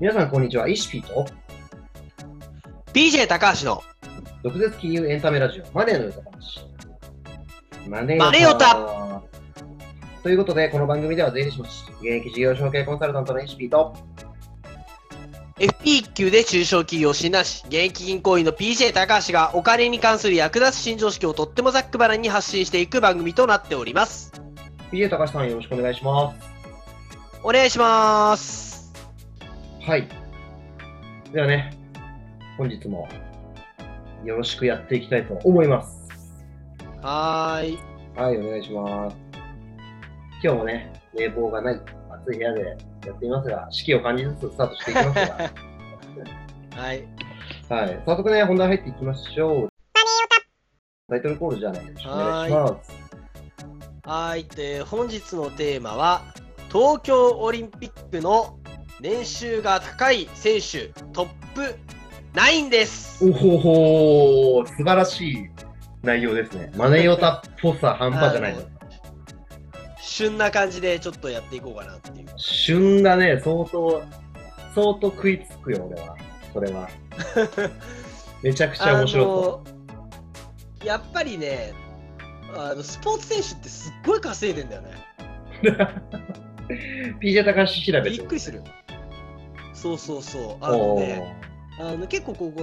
皆さん、こんにちは。イシピーと PJ 高橋の毒舌金融エンタメラジオ、マネーの歌話。マネマネヨタということで、この番組では税理士の現役事業承継コンサルタントのイシピーと、FP 級で中小企業診断士、現役銀行員の PJ 高橋がお金に関する役立つ新常識をとってもざっくばらんに発信していく番組となっております。PA 高橋さんよろしくお願いします。お願いします。はい。ではね、本日もよろしくやっていきたいと思います。はーい。はい、お願いします。今日もね、冷房がない暑い部屋でやっていますが、四季を感じつつスタートしていきますが、はい。はい、早速ね、本題入っていきましょう。タイトルコールじゃないよろしくお願いします。はーい。で、本日のテーマは、東京オリンピックの年収が高い選手トップ9です。おほほー、素晴らしい内容ですね。マネヨタっぽさ半端じゃないの。旬な感じでちょっとやっていこうかなっていう。旬だね、相当、相当食いつくよ、俺は。それは。めちゃくちゃ面白そやっぱりねあのスポーツ選手ってすっごい稼いでんだよね う。PJ 高橋調べてびっくりする。そうそうそう。あのおねあの結構ここ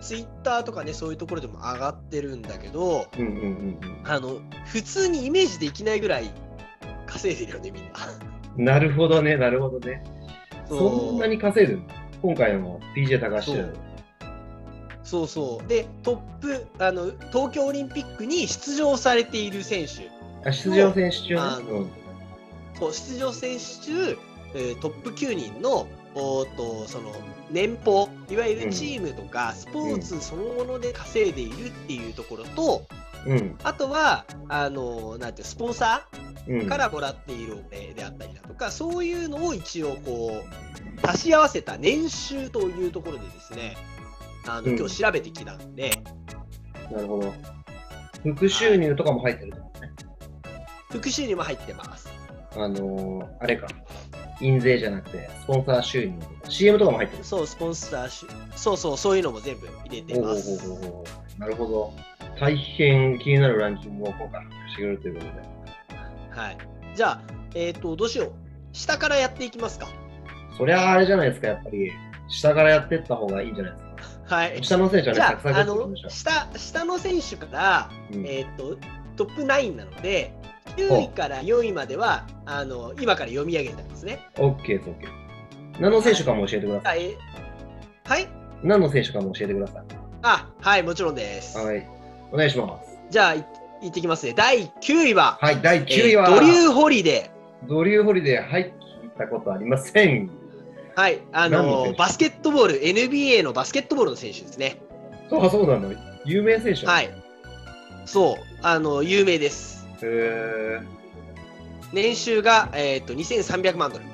ツイッターとかねそういうところでも上がってるんだけどーうんうんうんうん。あの普通にイメージできないぐらい稼いでるよねみんな。なるほどね、なるほどね。そんなに稼いでるの？今回の PJ 高橋。そう。そうでトップあの東京オリンピックに出場されている選手。あ出場選手中ねあ。のそう出場選手中、えートップ9人のおとその年俸いわゆるチームとかスポーツそのもので稼いでいるっていうところと、うん。うん。あとはあのなんてスポンサうん。ーからもらっているお金であったりだとか、そういうのを一応こう足し合わせた年収というところでですねあの、うん今日調べてきたんでなるほど。副収入とかも入ってると思うね。副収入も入ってます。あのー、あれか。印税じゃなくて、スポンサー収入とか、CM とかも入ってる。そうスポンサーしそうそうそういうのも全部入れてまおす。おおおなるほど。大変気になるランキングを今回発表してくれるということで。はい。じゃあ、えっ、と、どうしよう。下からやっていきますか。そりゃああれじゃないですか、やっぱり。下からやってった方がいいんじゃないですか。はい。下の選手はね、じゃあ、あの下、下の選手から、う。うんえっ、と、トップ9なので、9位から4位までは、あの、今から読み上げたんですね。オッケーです、オッケー。何の選手かも教えてください。はい。何の選手かも教えてくださあ、はい、もちろんです。い。はい。お願いします。じゃあ、いいってきますね。第9位は、はい、第9位は、えードリュー・ホリデドリューホリデー、はい、聞いたことありません。ー。はい。あの、バスケットボール、NBA のバスケットボールの選手ですね。あ、そうなの。有名選手はい。そう。あの、有名です。へー年収が、えっ、と、2300万ドル。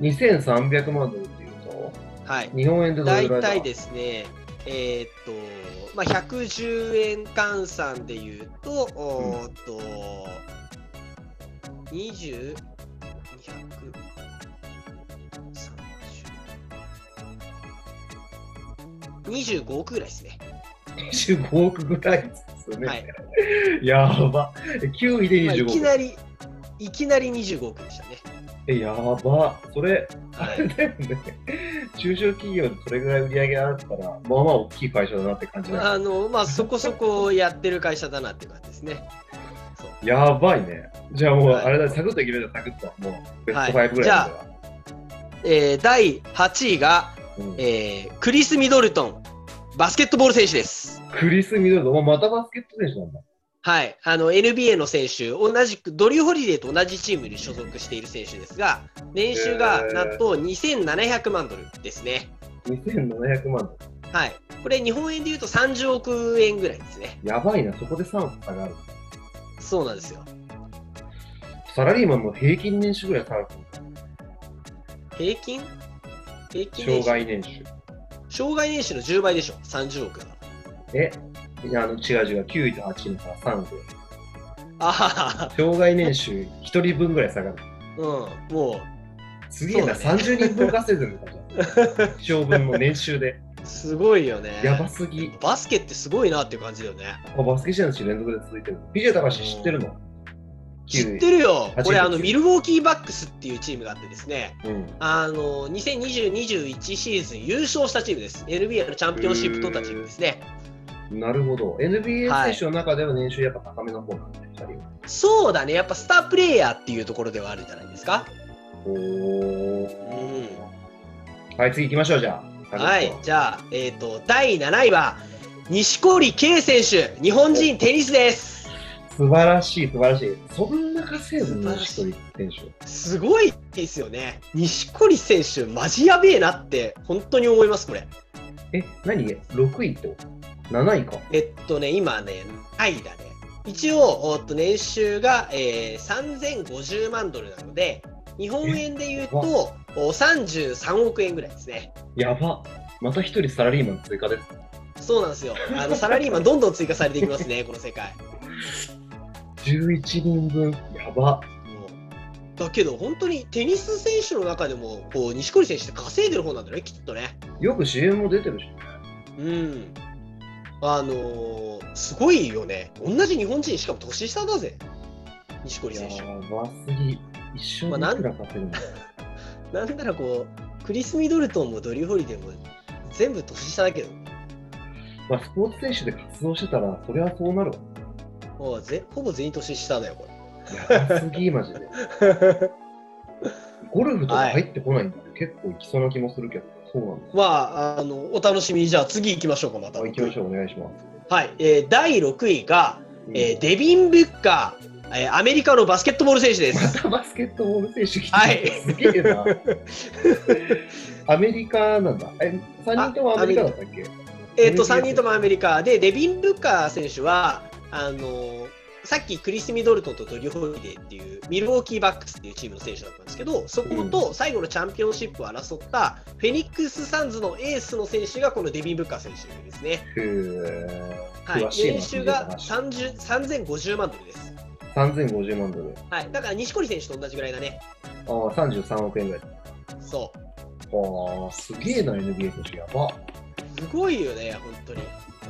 2300万ドルっていうと、はい。日本円でどれ大ぐらいだ？体ですね、えーっと、まあ、110円換算で言うと、おーっと、20、200、30 25億ぐらいですね。25億ぐらいですよね。はい やば。9位でまあ、い25億。きなり、いきなり25億でしたね。え、やば。それ、あはいれだよね。中小企業でそれぐらい売り上げあったら、まあまあ大きい会社だなって感じだあの、まあ、そこそこやってる会社だなって感じですね。やばいね。じゃあもう、はいあれだ、サクッといけるよ、サクッと。もう、ベスト5ぐらいじゃは。えー第8位が、うんえークリス・ミドルトン、バスケットボール選手です。クリス・ミドルトン、またバスケット選手なんだ。はい、あの NBA の選手、同じくドリュー・ホリデーと同じチームに所属している選手ですが、年収がなんと2700万ドルですね。2700万ドル。はい、これ、日本円で言うと30億円ぐらいですね。やばいな、そこで3億差がある。そうなんですよ。サラリーマンの平均年収ぐらい差がある。平均？平均障害年収。障害年収の10倍でしょ、30億だかえ、いや、あの、違う違う、9位と8位の差3億。ら。あはは障害年収1人分ぐらい差がある。うん、もうすげえな、そうだ30人分稼いでるのかじゃん。一生分の年収で。すごいよね。やばすぎ。バスケってすごいなっていう感じだよね。あバスケ試合のし連続で続いてる。PJ 高橋知ってるの？知ってるよ8。これあのミルウォーキーバックスっていうチームがあってですね、うん。あの2020-21シーズン優勝したチームです。NBA のチャンピオンシップ取ったチームですね。なるほど。NBA はい選手の中では年収やっぱ高めの方なんで、2人は。そうだね、やっぱスタープレイヤーっていうところではあるんじゃないですか。おうー。ん。はい、次行きましょう、じゃあ。はい、じゃあ、えっ、と、第7位は、錦織圭選手、日本人テニスです。素晴らしい、素晴らしい。そんな稼いでるの、素晴らしい一人選手。すごいですよね。錦織選手、マジやべえなって、本当に思います、これ。え、何 ?6 位ってこと ?7 位か。えっとね、今ね、はいだね。一応、おっと年収が、えー、3050万ドルなので、日本円で言うと、お33億円ぐらいですね。やば。また一人サラリーマン追加です。そうなんですよ。あのサラリーマンどんどん追加されていきますね、この世界。11人分。やば。もうだけど、本当にテニス選手の中でも、こう錦織選手って稼いでる方なんだね、きっとね。よく CM も出てるしね。うん。あのーすごいよね。同じ日本人、しかも年下だぜ、錦織や選手。ばすぎ。一生まあでいくら稼ぐの、なんならこう、クリス・ミドルトンもドリュー・ホリデーも全部年下だけど、まあ、スポーツ選手で活動してたら、それはそうなるわ。もうぜほぼ全員年下だよ、こやばすぎ、マジで。れ。ゴルフとか入ってこないんだ、結構いきそうな気もするけど、そうなんです。まあ、あの、お楽しみに、じゃあ次行きましょうか、また。あ行きましょう、お願いします。はい、えー第6位が、えーデビン・ブッカー、えーアメリカのバスケットボール選手です。た バスケットボール選手来てはいすげえな。アメリカなんだ。え、3人ともアメリカだったっけ？えっと、NBA 3人ともアメリカで、デビン・ブッカー選手は、あのーさっきクリス・ミドルトンとドリュー・ホリデーっていうミルウォーキーバックスっていうチームの選手だったんですけど、そこと最後のチャンピオンシップを争ったフェニックス・サンズのエースの選手がこのデビン・ブッカー選手ですね。はい年収が聞い30 3050万ドルです。3050万ドル。はい、だから錦織選手と同じぐらいだね。ああ、33億円ぐらい。そう。ああ、すげえな、NBA としてやば。すごいよね、本当に。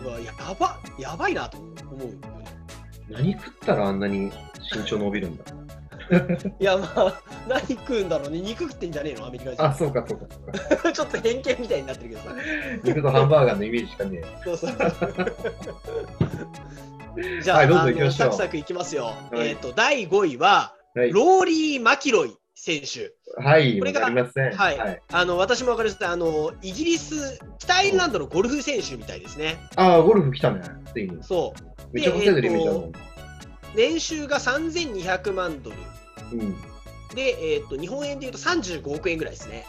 うわやば、やばいなと思うよね。何食ったらあんなに身長伸びるんだ？いや、まあ、何食うんだろうね。肉食ってんじゃねえの、アメリカ人。あ、そうか、そうか、そうか。ちょっと偏見みたいになってるけどさ。肉とハンバーガーのイメージしかねそうそう。じゃあ、はいどうぞ行きましょうサクサクいきますよ。はいえっ、と、第5位は、え。はい。ローリー・マキロイ選手。はい、わこれがかりません。はい。はい、あの、私もわかります。あの、イギリス、北アイルランドのゴルフ選手みたいですね。ああ、ゴルフ来たね、ついに。そう。めっちゃ稼いでるイメージあるもん。年収が3200万ドル。うん。で、えっ、と、日本円で言うと35億円ぐらいですね。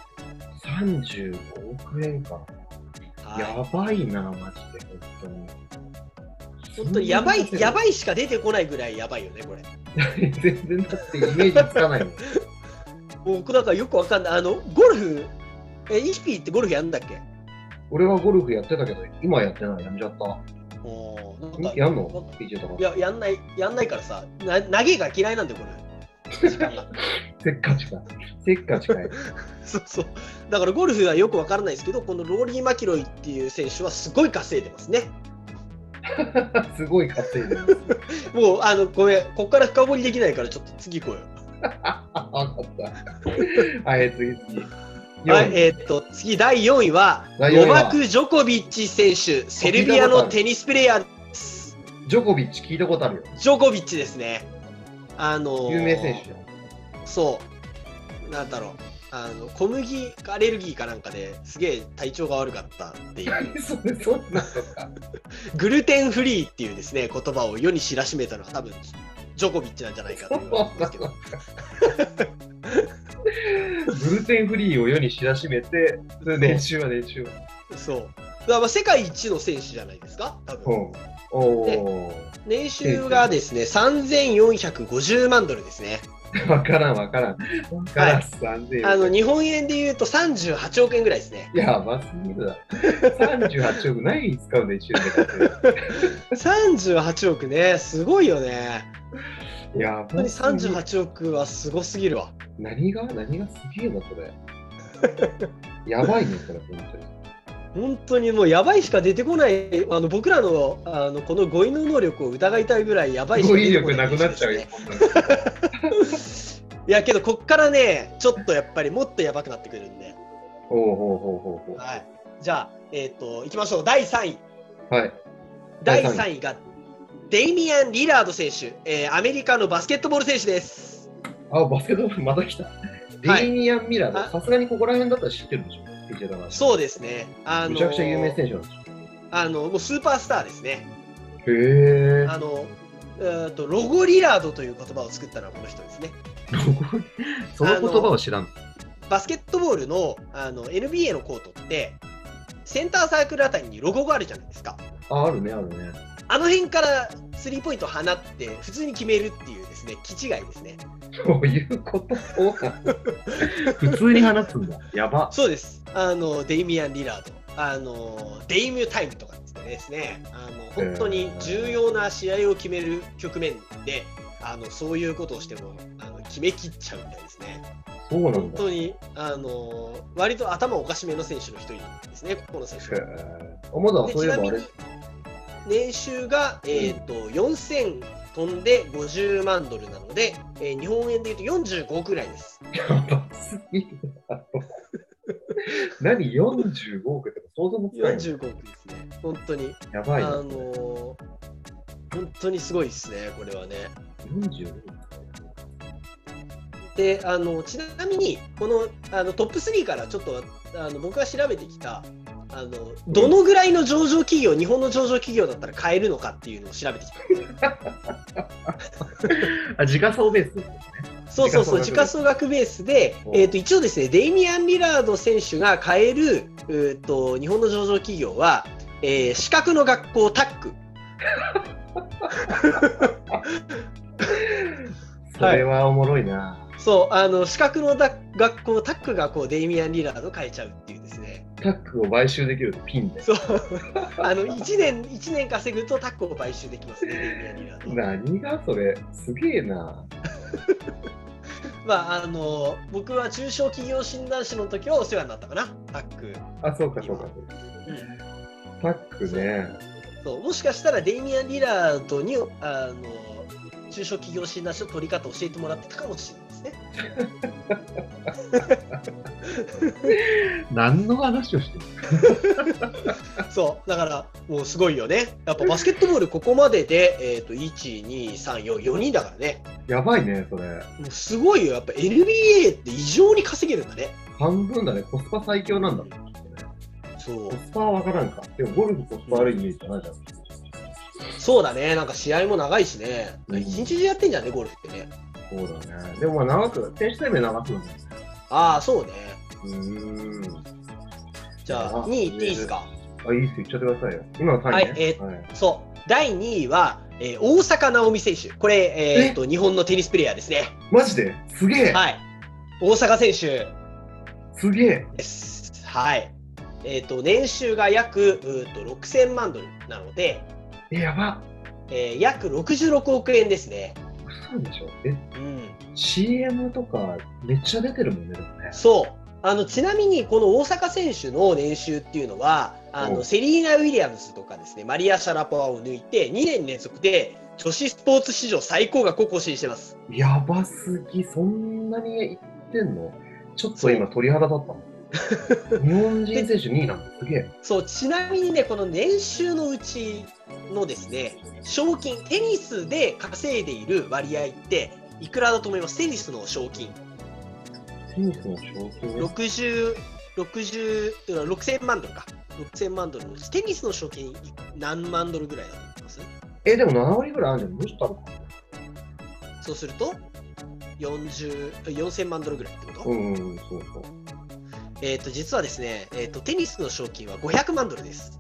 35億円か。はいやばいな、マジで、本当に。本当にやばい、やい。ばいしか出てこないぐらいやばいよね、これ。全然だってイメージつかないもん。僕だからよくわかんない。あの、ゴルフ、え、イヒピーってゴルフやんだっけ？俺はゴルフやってたけど、今やってない、やめちゃった。おーなんかやんの？い。や、やんない、やんないからさ、な長いから嫌いなんだよ、これ。時間がせっかちか。せっかちかい。そうそう。だからゴルフはよくわからないですけど、このローリー・マキロイっていう選手はすごい稼いでますね。すごい稼いでる。もう、あの、ごめん、ここから深掘りできないから、ちょっと次行こうよ。あ、わかった。はい、次次。はい、4位えーっと、次、第4位は、ノバク・ジョコビッチ選手、セルビアのテニスプレーヤーです。ジョコビッチ聞いたことあるよ。ジョコビッチですね。あのー有名選手。そう。なんだろう。あの小麦アレルギーかなんかですげえ体調が悪かったっていう何それ、そんなのか。グルテンフリーっていうですね言葉を世に知らしめたのは多分ジョコビッチなんじゃないかと言われてますけど。グルテンフリーを世に知らしめて、練習は練習は。そう。だからまあ世界一の選手じゃないですか多分。年収がですね3450万ドルですねわからんわからん。わからん、3000あの日本円で言うと38億円ぐらいですねやばすぎるだ。38億何に使うの一瞬でかって。38億ねすごいよねや本当に38億はすごすぎるわ。何が何がすげえな、それ。やばいね、それ、本当に。本当にもうやばいしか出てこない、あの僕らのあのこの語彙の能力を疑いたいぐらいやばいしか語彙出てこない力なくなっちゃうよ。いやけど、こっからね、ちょっとやっぱりもっとやばくなってくるんで。ほうほうほうほうほはい、じゃあ、えっ、と、いきましょう。第3位。う。はい。第第三3位がデイミアン・リラード選手、えーアメリカのバスケットボール選手です。あ、バスケットボールまた来た。はいデイミアン・ミラーあド。さすがにここら辺だったら知ってるでしょ。そうですね。あのめちゃくちゃ有名選手なんでしあのもうスーパースターですね。ょ。へえ。あのえーとロゴリラードという言葉を作ったのはこの人ですね。その言葉を知らん。バスケットボールのあの NBA のコートって、センターサークルあたりにロゴがあるじゃないですか。あ、あるね、あるね。あの辺からスリーポイントを放って、普通に決めるっていうですね、気違いですね。そういうこと普通に話すんだ。やば。そうです。あの、デイミアン・リラード。あの、デイミュータイムとかですね。あの、本当に重要な試合を決める局面で、あの、そういうことをしても、あの、決めきっちゃうみたいですね。そうなんだ。本当に、あの、割と頭おかしめの選手の一人ですね、この選手。へえ。あまだでそういえばあれ。年収が、えーと4000飛んで50万ドルなので、えー日本円でいうと45億ぐらいです。やばすぎるだろ。何 ?45 億って想像もつかない。45億ですね、本当に。やばいな。あのー本当にすごいですね、これはね。45億で、あのちなみに、このあのトップ3からちょっとあの僕が調べてきた、あのどのぐらいの上場企業、日本の上場企業だったら買えるのかっていうのを調べてきた。あ、時価総ベース。そうそうそう、時価総総額ベースで、おえー、と一応ですね、デイミアン・リラード選手が買えるうーと日本の上場企業は、えー資格の学校タック、それはおもろいな。そう、あの資格のだ学校タックがこうデイミアン・リラード買えちゃうっていうタックを買収できるとピンで。そう、あの1年 ,1 年稼ぐとタックを買収できますね。何がそれ？すげえな。まあ、あの僕は中小企業診断士の時はお世話になったかな、タック。あ、そうかそうか。うんタックね。そうもしかしたらデイミアン・リラードにあの中小企業診断士の取り方を教えてもらってたかもしれないですね。何の話をしてる そうだからもうすごいよね。やっぱバスケットボールここまでで、えー、と1、2、3、4、4人だからね。やばいね、それ。もうすごいよ。やっぱ NBA って異常に稼げるんだね。半分だね。コスパ最強なんだね。そうコスパはわからんか。でもゴルフコスパ悪いイメージじゃないじゃん。そうだね。なんか試合も長いしね。うん一日中やってんじゃんね、ゴルフってね。そうだね。でもまあ長く、選手生命長くなるね。ああ、そうね。うーん。じゃあ、あ2位いっていいですか。あ、いいっすよ。言っちゃってくださいよ。今の3位ね。はいえーはいそう。第2位は、えー大坂なおみ選手。これ、えー、と日本のテニスプレーヤーですね。マジで？すげえ、はい。大坂選手すげえです。はい。えっ、と、年収が約うーと6000万ドルなので、え、やばえー約66億円ですね。嘘でしょえ、うん。CM とかめっちゃ出てるもんね、でもね。そう。あのちなみにこの大坂選手の年収っていうのはあおのセリーナ・ウィリアムズとかですねマリア・シャラポワを抜いて2年連続で女子スポーツ史上最高額を更新してます。やばすぎ、そんなに言ってんの？ちょっと今鳥肌立ったの。日本人選手2位なんだ、すげえ。そうちなみにねこの年収のうちのですね賞金テニスで稼いでいる割合っていくらだと思います？テニスの賞金。テニスの賞金？ね60 60 6000万ドルか。6000万ドルテニスの賞金何万ドルぐらいだと思います？え、でも7割ぐらいあるじゃん。どうしたの？そうすると40 4000万ドルぐらいってこと、うん、うん、そうそう。えっ、と実はですね、えっとテニスの賞金は500万ドルです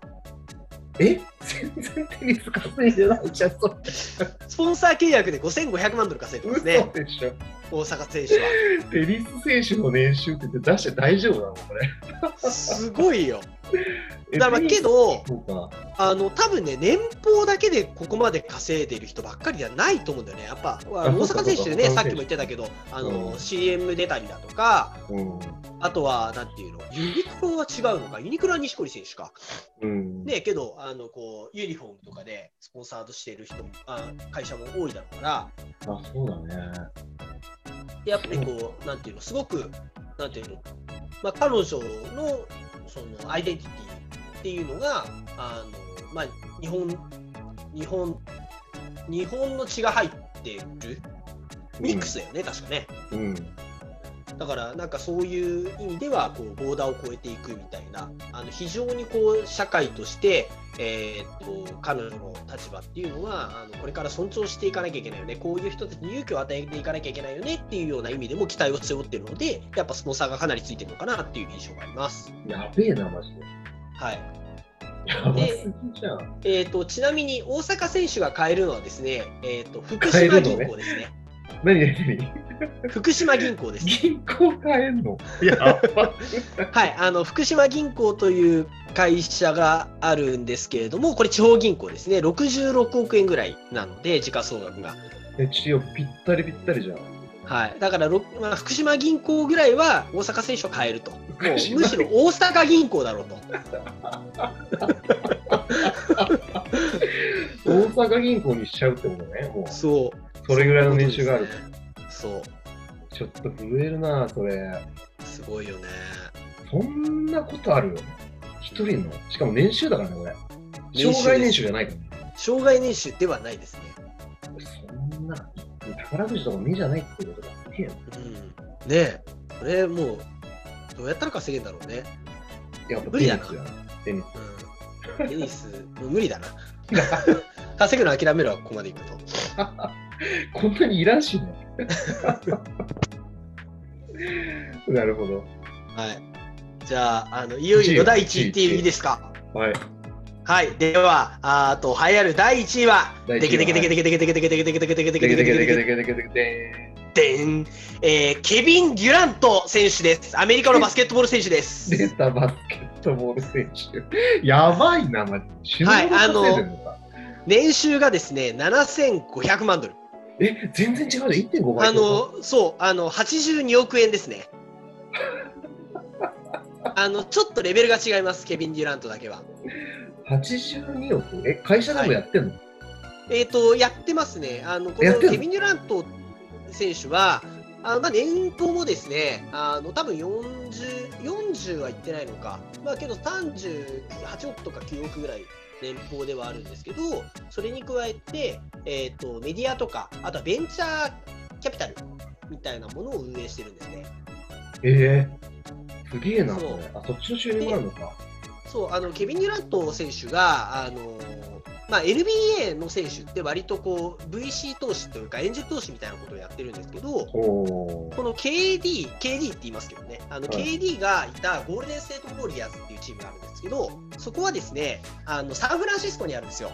え？全然テニス稼いでないじゃん、それ。スポンサー契約で5500万ドル稼いでますね嘘でしょ。大坂選手はテニス選手の年収って出して大丈夫なのこれ。すごいよ。えだからまあけど、そうか。あの多分ね、年俸だけでここまで稼いでる人ばっかりじゃないと思うんだよね。やっぱ、大阪選手ね、そうかさっきも言ってたけど、あの、うん CM 出たりだとか、うん。あとは、なんていうの、ユニクロは違うのか、ユニクロは錦織選手か。うん。ね、けど、あのこうユニフォームとかでスポンサードしている人もあ、会社も多いだろうから、あ、そうだね。やっぱりこう、なんていうの、すごく、なんていうの、まあ、彼女のそのアイデンティティっていうのが、あのまあ、日本、日本、日本の血が入ってるミックスだよね、確かね。うん。だから、なんかそういう意味では、こう、ボーダーを越えていくみたいな、あの非常にこう、社会として、えーっと、彼女の立場っていうのは、あのこれから尊重していかなきゃいけないよね、こういう人たちに勇気を与えていかなきゃいけないよねっていうような意味でも期待を背負ってるので、やっぱスポンサーがかなりついてるのかなっていう印象があります。やべえな、マジで。はい。やばすぎじゃん。えーっと、ちなみに大阪選手が買えるのはですね、えーっと、福島銀行ですね。何何何？福島銀行です。銀行変えんの？やば。はい、あの福島銀行という会社があるんですけれども、これ、地方銀行ですね、66億円ぐらいなので、時価総額が。え、ちよ、ぴったりぴったりじゃん。はい、だから、ろまあ、福島銀行ぐらいは大阪選手を買えると、もうむしろ大阪銀行だろうと。大阪銀行にしちゃうってことね。もう、そう。それぐらいの年収がある。そう、ちょっと震えるな、それ。すごいよね。そんなことあるよ。一人の。しかも年収だからね、これ。障害年収じゃないから。障害年収ではないですね。そんな、宝くじとか目じゃないってことがすげえな。うん、ねえ、これもう、どうやったら稼げんだろうね。やっぱ無理だなテニスやテニス。うん、テニス、もう無理だな。稼ぐの諦めるわ、ここまでいくと。こんなにいらんしね。なるほど。はい。じゃあ、あのいよいよ第1位っていう意味ですか？はい。はい。では、あと、栄えある第1位は、第一位はでけでけでけでけでけでけでけでけでけでけでけでけでけでけでけでけでけでけでんえーケビン・デュラント選手です。アメリカのバスケットボール選手です。出たバスケットボール選手。やばいな、はいあの年収がですね、7500万ドル。え、全然違うね。1.5倍。あ、の、そう、あの、82億円ですね。あの、ちょっとレベルが違います、ケビン・デュラントだけは。82億？え、会社でもやってんの、えっ、と、やってますね。あの、このの？ケビン・デュラント選手は、あのまあ、年俸もですね、あの多分40、40はいってないのか、まあけど38億とか9億ぐらい年俸ではあるんですけど、それに加えて、えっ、と、メディアとか、あとはベンチャーキャピタルみたいなものを運営してるんですね。えー、すげえな、そ。あ、そっちの収入もあるのか。そう、あの、ケビン・デュラント選手が、あの、まあ、NBA の選手って割とこう、VC 投資というか、エンジェル投資みたいなことをやってるんですけど、この KD、KD って言いますけどね、あのはい KD がいたゴールデン・ステート・ウォリアーズっていうチームがあるんですけど、そこはですね、あのサンフランシスコにあるんですよ。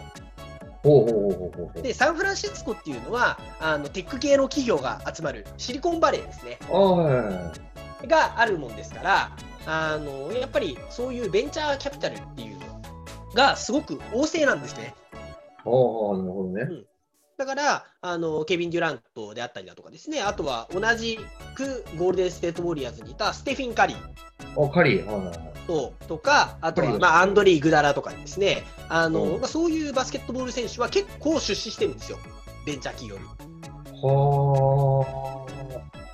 で、サンフランシスコっていうのは、あのテック系の企業が集まるシリコンバレーですね。があるもんですから、あのやっぱりそういうベンチャーキャピタルっていうのがすごく旺盛なんですね。ああ、なるほどね。だから、あのケビン・デュラントであったりだとかですね、あとは同じくゴールデン・ステート・ウォリアーズにいたステフィン・カリー。あ、カリー。はいはいはい。ととか、あとは、まあ、アンドレ・イグダラとかですね、あのうんまあ、そういうバスケットボール選手は結構出資してるんですよ、ベンチャー企業に。は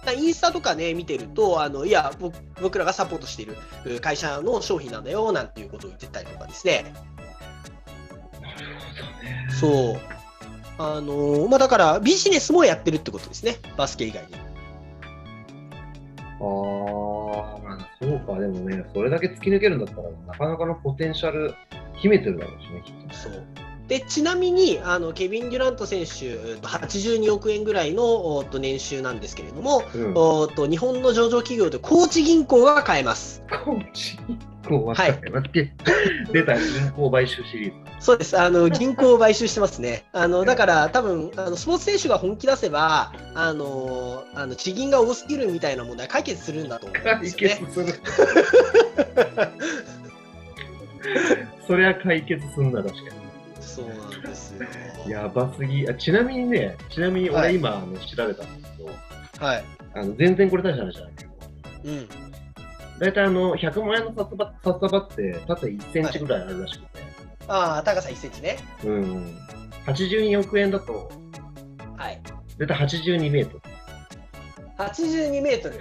だからインスタとかね、見てると、あのいや僕、僕らがサポートしているう会社の商品なんだよなんていうことを言ってたりとかですね。そう。あのまあ、だからビジネスもやってるってことですね、バスケ以外に。ああ、まあ、そうか。でもね、それだけ突き抜けるんだったら、なかなかのポテンシャル秘めてるだろうしね、きっと。そうでちなみにあのケビン・デュラント選手、えっと82億円ぐらいのおっと年収なんですけれども、うん。おっと日本の上場企業で高知銀行が買えます。コーチ銀行は、はい待って、出た銀行買収シリーズ。そうです。あの 銀行を買収してますね。あのだから多分あのスポーツ選手が本気出せばあのあの地銀が多すぎるみたいな問題解決するんだと思うんで解すよね。決する。そりゃ解決すんな、確かそうなんですよ。に。やばすぎ。あちなみにね、ちなみにはい俺今、あの調べたんですけど、はい。あの全然これ大した話じゃないけど、うん。大体あの100万円の札束札束って縦1センチぐらいあるらしくて、ああ、高さ1センチね。うん。82億円だと、はい。大体82メートル。82メートル。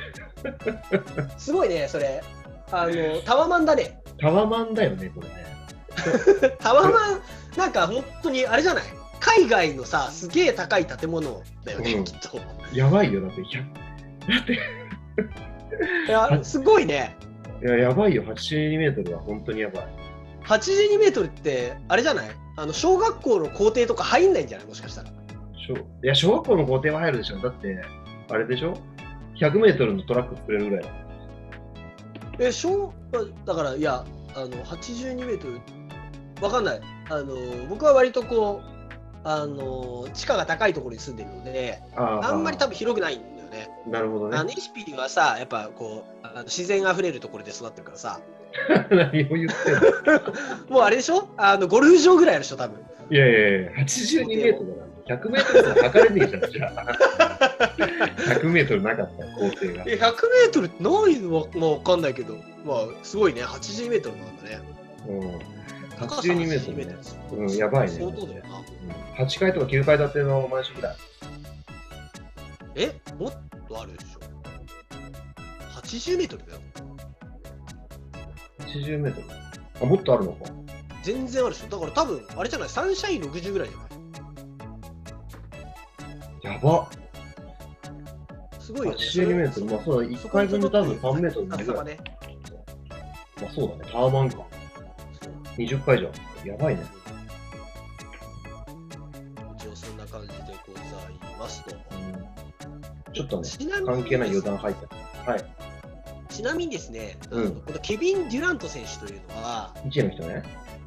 すごいね、それ。あの、タワマンだね。タワマンだよね、これね。タワマン、なんか本当にあれじゃない？海外のさ、すげえ高い建物だよね、うんきっと。やばいよ、だって100、いや、すごいね。いや、やばいよ、82メートルは本当にやばい。82メートルって、あれじゃない？あの、小学校の校庭とか入んないんじゃない？もしかしたら。小いや、小学校の校庭は入るでしょ。だって、あれでしょ ?100 メートルのトラック作れるぐらいだ。え、小、だから、いや、あの、82メートル、わかんない。あの、僕は割とこう、あの、地価が高いところに住んでるので、ああんまり多分広くないんだよね。なるほどね。あの、エシピはさ、やっぱこう、あの自然あふれるところで育ってるからさ、何を言ってんの？もうあれでしょ？あの、ゴルフ場ぐらいあるでしょ、多分。いやいやいや、82メートルだから。100メートルは測れねえじゃん、じゃあ。100メートルなかった、校庭が。え、100メートルってないのは、まあ、わかんないけど、まあ、すごいね、80メートルなんだね。うん。高さ82メートル、80メーねうん、やばいね。相当だよな。うん、8階とか9階建てのマンションぐらい。え、もっとあるでしょ ?80 メートルだよ。80メートル。あ、もっとあるのか。全然あるでしょだから多分、あれじゃない、サンシャイン60ぐらいじゃない？やば。すごいよね。82メートル。まあそうだ、1階分で多分3メートルぐらい。ね。まあそうだね、タワマンか。20階じゃん。やばいね。一応そんな感じでございますと。ちょっとね、ちなみに関係ない余談入った。はい。ちなみにですね、うんこのケビン・デュラント選手というのは、1位の人ね。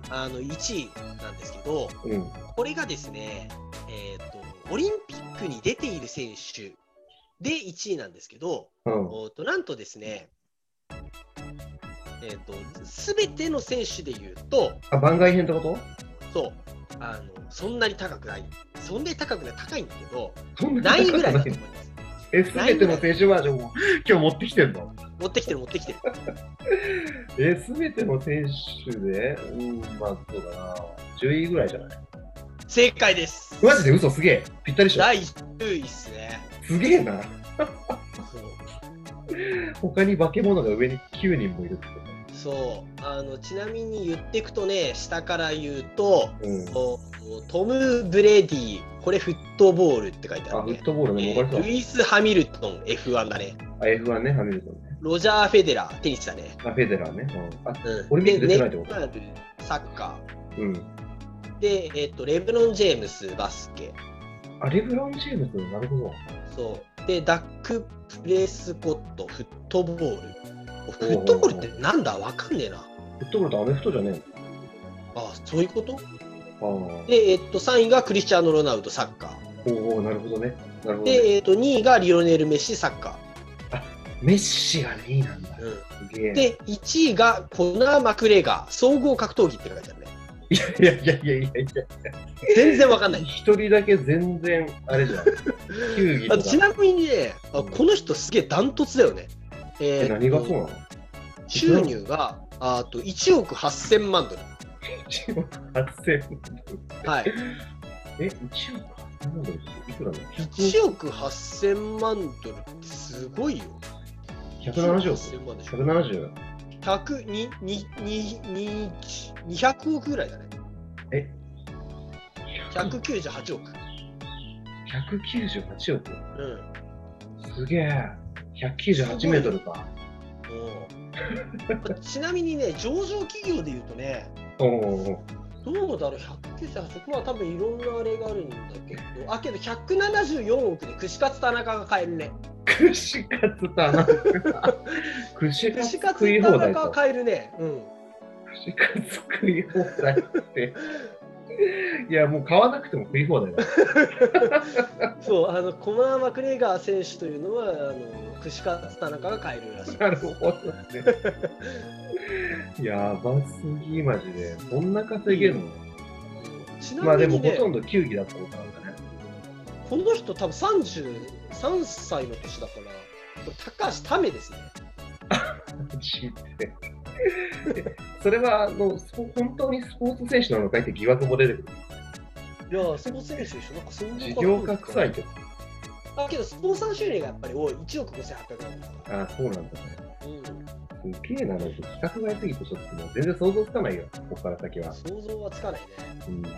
あの1位なんですけど、うん。これがですね、えーと、オリンピックに出ている選手で1位なんですけど、うん。となんとですね、えーと、すべての選手で言うと、あ、番外編ってこと？そうあの、そんなに高くない。そんなに高くない、高いんだけど、そんなない？ぐらいだと思います。え、すべての選手バージョンを今日持ってきてんの？持ってきてる、持ってきてる。え、すべての選手で？うん、まあそうだな。10位ぐらいじゃない？正解です。マジで嘘？すげえ。ぴったりした。第10位っすね。すげえな。他に化け物が上に9人もいるってこそうあのちなみに言っていくとね下から言うとと。うん。おトム・ブレディこれフットボールって書いてああ、るねフットボールね。ルイス・ハミルトン F1 だねあ、F1 ね、ハミルトンね。ロジャー・フェデラーテニスだね、あ、フェデラーね。うん。あ、うん、オリンピック出てないってこと？サッカうん。ーで、えっとレブロン・ジェームスバスケあ、レブロン・ジェームズ、なるほど。そうでダック・プレスコットフットボールフットボールってなんだ？わかんねえなフットボールとアメフトじゃねあそういうこと？で、えっと3位がクリスチャーノ・ロナウドサッカーあ。おおなるほどね。なるほど、ね。で、えー、と2位がリオネル・メッシサッカメッシが2位なんだ。ー、うん。で1位がコナー・マクレガー総合格闘技って書いてあるねいやいやいやいやいやいや。全然わかんない一人だけ全然、あれじゃん。球技。あとちなみにねあこの人すげえダントツだよねええ、ーと何がそうなの？収入があと1億8000万ドル ?1 億8000はいえ、1億8000万ドルいくらなの1億8000万ドルってすごいよ ?170 億？8000万でしょ ?170? 100にににに200億ぐらいだねえ？198億 ?198 億？うんすげえ。198メートルか。うん ちなみにね、上場企業で言うとね、おおどうだろう、198億、まあ多分いろんなあれがあるんだけど、あ、けど174億で串カツ田中が買えるね。串カツ田中。串カツ食い田中が放題と。買えるね。うん。串カツ食い放題って。いや、もう買わなくても食い放題だ。そう、あの、コナー・マクレガー選手というのは、あの串カツ田中が買えるらしい。なるほどね。やばすぎ、マジで。そんな稼げるの、ちなまあでみにね、もほとんど球技だったことなんだね。この人多分33歳の年だから、高橋ためですね。それはあの本当にスポーツ選手なのかいって疑惑も出てくる。いや、スポーツ選手でしょ、なんかそういう事業家臭いけど。あ、けどスポンサー収入がやっぱり多い、1億5800万だかあそうなんだね。ら。すげえな、なんか規格が良すぎてちょっともう全然想像つかないよ、ここから先は。想像はつかないね。うん。あの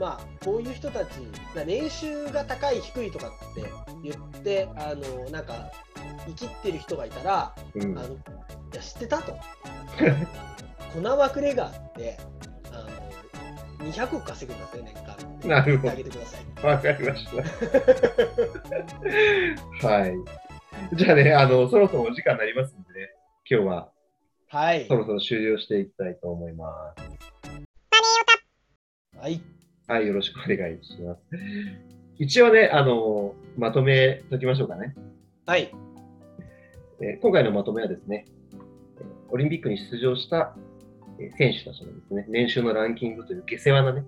まあ、こういう人たち、な年収が高い、低いとかって言って、あのなんか、生きってる人がいたら、うんあのいや知ってたと。コナー・マクレガーってあの200億稼ぐんだぜ、年間。なるほあげてください。ど。わかりました。はい。じゃあね、あの、そろそろお時間になりますんでね、今日ははいそ。ろそろ終了していきたいと思います。はい。はい、よろしくお願いします。一応ね、あの、まとめときましょうかね。はい。えー今回のまとめはですね、えーオリンピックに出場したえー選手たちのですね、年収のランキングという下世話なね、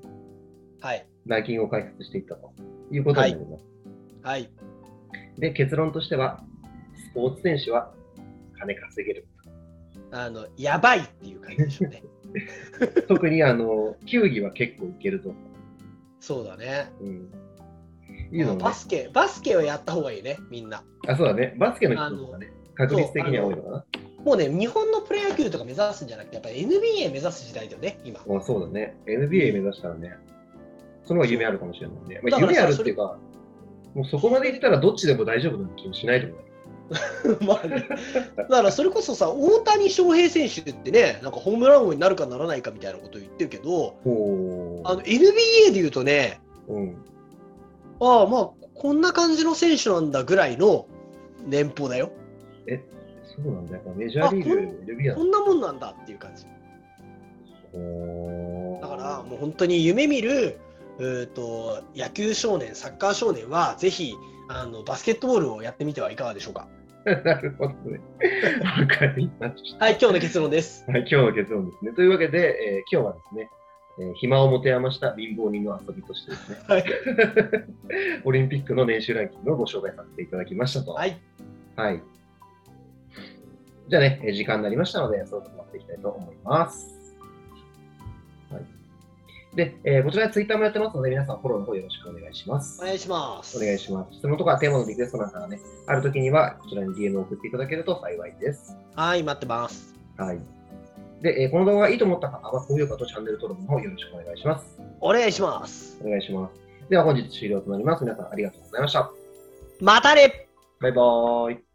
はい。ランキングを解説していったということになります。はい。で、結論としては、スポーツ選手は金稼げる。あの、やばいっていう感じでしょうね。特にあの、球技は結構いけるぞ。そうだね。うん。いうのバスケ、バスケをやった方がいいね、みんな。あ、そうだね。バスケの人とかね、確率的には多いのかな。もうね、日本のプロ野球とか目指すんじゃなくて、やっぱり NBA 目指す時代だよね、今。あそうだね。NBA 目指したらね、その方が夢あるかもしれないね。まあ、夢あるっていうか、もうそこまでいったらどっちでも大丈夫な気もしないと思う。まあね、だからそれこそさ、大谷翔平選手ってね、なんかホームラン王になるかならないかみたいなことを言ってるけど、ほあの NBA で言うとね、う。うん。ああ、まあ、こんな感じの選手なんだぐらいの年俸だよ。そうなんだ。やっぱメジャーリーグ NBA こんなもんなんだっていう感じ。だだから、もう本当に夢見る、うーと野球少年、サッカー少年は、ぜひあのバスケットボールをやってみてはいかがでしょうか？なるほどね。わかりました。はい、今日の結論です。はい、今日の結論ですね。というわけで、えー今日はですね、えー暇を持て余した貧乏人の遊びとしてですね、はい。オリンピックの年収ランキングをご紹介させていただきましたと。はい。はい。じゃあね、えー時間になりましたので、そろそろ終わっていきたいと思います。はい。で、えーこちらでツイッターもやってますので、皆さんフォローの方よろしくお願いします。お願いします。お願いします。質問とかテーマのリクエストなんかがね、あるときには、こちらに DM を送っていただけると幸いです。はい、待ってます。はい。で、えーこの動画がいいと思った方は、高評価とチャンネル登録の方よろしくお願いします。お願いします。お願いします。では本日終了となります。皆さんありがとうございました。またねバイバーイ。